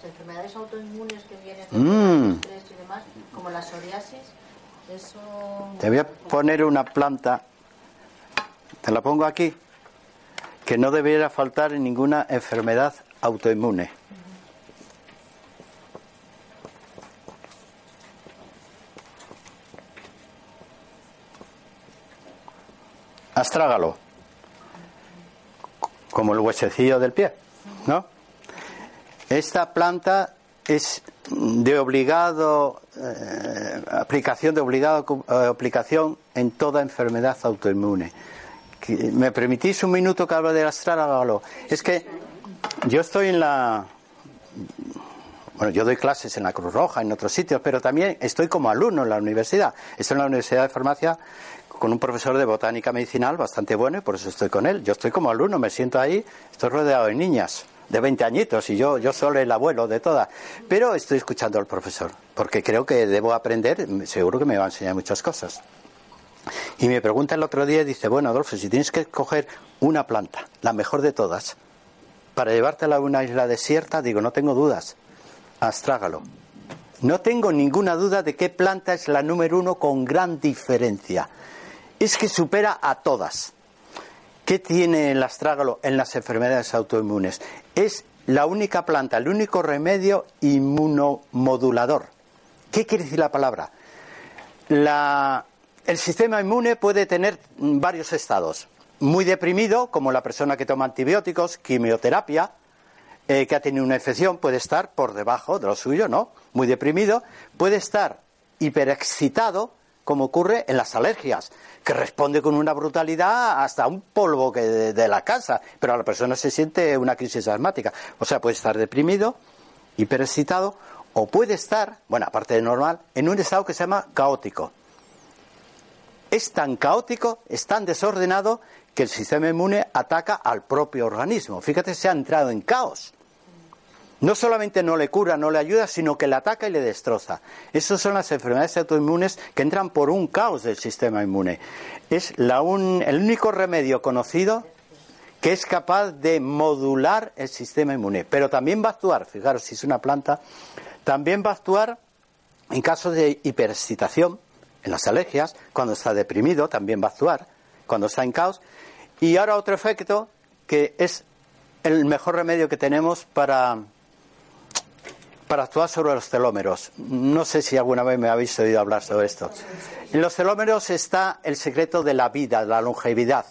las enfermedades autoinmunes que vienen de mm. estrés y demás, como la psoriasis, eso... Te voy a poner una planta, te la pongo aquí, que no debiera faltar en ninguna enfermedad autoinmune. Astrágalo, como el huesecillo del pie, ¿no? Esta planta es de obligado eh, aplicación de obligado eh, aplicación en toda enfermedad autoinmune. ¿Me permitís un minuto que hable del astrágalo? Es que yo estoy en la bueno, yo doy clases en la Cruz Roja, en otros sitios, pero también estoy como alumno en la universidad. Estoy en la Universidad de Farmacia con un profesor de botánica medicinal bastante bueno y por eso estoy con él. Yo estoy como alumno, me siento ahí, estoy rodeado de niñas de 20 añitos y yo, yo soy el abuelo de todas. Pero estoy escuchando al profesor, porque creo que debo aprender, seguro que me va a enseñar muchas cosas. Y me pregunta el otro día, dice, bueno, Adolfo, si tienes que coger una planta, la mejor de todas, para llevártela a una isla desierta, digo, no tengo dudas, astrágalo. No tengo ninguna duda de qué planta es la número uno con gran diferencia. Es que supera a todas. ¿Qué tiene el astrágalo en las enfermedades autoinmunes? Es la única planta, el único remedio inmunomodulador. ¿Qué quiere decir la palabra? el sistema inmune puede tener varios estados. Muy deprimido, como la persona que toma antibióticos, quimioterapia, eh, que ha tenido una infección, puede estar por debajo de lo suyo, ¿no? Muy deprimido. Puede estar hiperexcitado, como ocurre en las alergias, que responde con una brutalidad hasta un polvo que de, la casa, pero a la persona se siente una crisis asmática. O sea, puede estar deprimido, hiperexcitado, o puede estar, bueno, aparte de normal, en un estado que se llama caótico. Es tan caótico, es tan desordenado, que el sistema inmune ataca al propio organismo. Fíjate, se ha entrado en caos no solamente no le cura, no le ayuda, sino que le ataca y le destroza. Esas son las enfermedades autoinmunes que entran por un caos del sistema inmune. Es el único remedio conocido que es capaz de modular el sistema inmune. Pero también va a actuar, fijaros si es una planta, también va a actuar en caso de hiperexcitación, en las alergias, cuando está deprimido también va a actuar, cuando está en caos. Y ahora otro efecto que es el mejor remedio que tenemos para para actuar sobre los telómeros. No sé si alguna vez me habéis oído hablar sobre esto. En los telómeros está el secreto de la vida, de la longevidad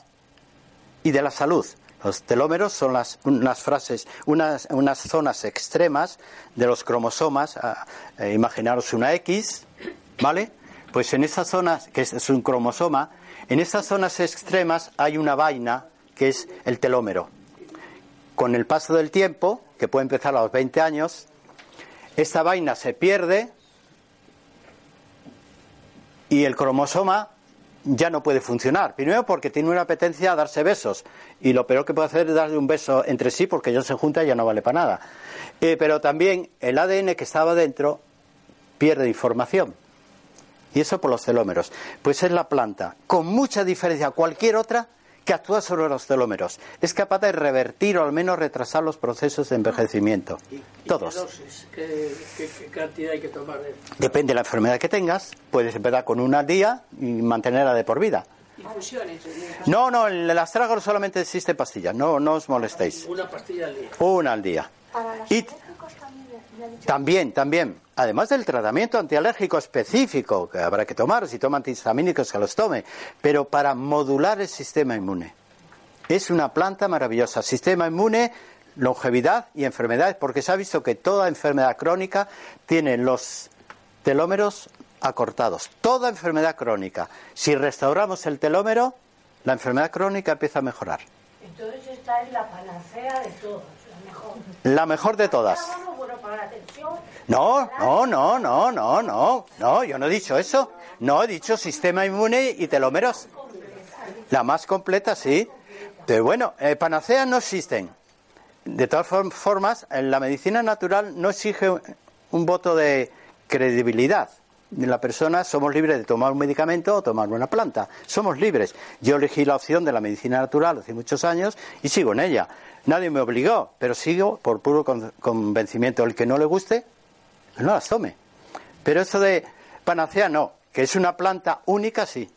y de la salud. Los telómeros son las, unas frases, unas, zonas extremas de los cromosomas. Ah, eh, imaginaros una X, ¿vale? Pues en esas zonas, que es un cromosoma, en esas zonas extremas hay una vaina que es el telómero. Con el paso del tiempo, que puede empezar a los 20 años, esta vaina se pierde y el cromosoma ya no puede funcionar. Primero porque tiene una apetencia a darse besos y lo peor que puede hacer es darle un beso entre sí porque ellos se juntan y ya no vale para nada. Eh, pero también el ADN que estaba dentro pierde información. Y eso por los telómeros. Pues es la planta, con mucha diferencia a cualquier otra, que actúa sobre los telómeros. Es capaz de revertir o al menos retrasar los procesos de envejecimiento. Todos. ¿Qué, cantidad hay que tomar? Depende de la enfermedad que tengas. Puedes empezar con una al día y mantenerla de por vida. ¿Infusiones? No, no, en el astrágalo solamente existe pastillas. No, no os molestéis. Una pastilla al día. Una al día. y también, también. Además del tratamiento antialérgico específico que habrá que tomar, si toma antihistamínicos que los tome, pero para modular el sistema inmune. Es una planta maravillosa. Sistema inmune, longevidad y enfermedades, porque se ha visto que toda enfermedad crónica tiene los telómeros acortados. Toda enfermedad crónica. Si restauramos el telómero, la enfermedad crónica empieza a mejorar. Entonces esta es la panacea de todos, la mejor. La mejor de todas. No, no, no, no, no, no, no, yo no he dicho eso. No, he dicho sistema inmune y telómeros. La más completa, sí. Pero bueno, eh, panaceas no existen. De todas formas, en la medicina natural no exige un voto de credibilidad. La persona somos libres de tomar un medicamento o tomar una planta. Somos libres. Yo elegí la opción de la medicina natural hace muchos años y sigo en ella. Nadie me obligó, pero sigo por puro convencimiento. El que no le guste, no las tome. Pero eso de panacea no, que es una planta única sí.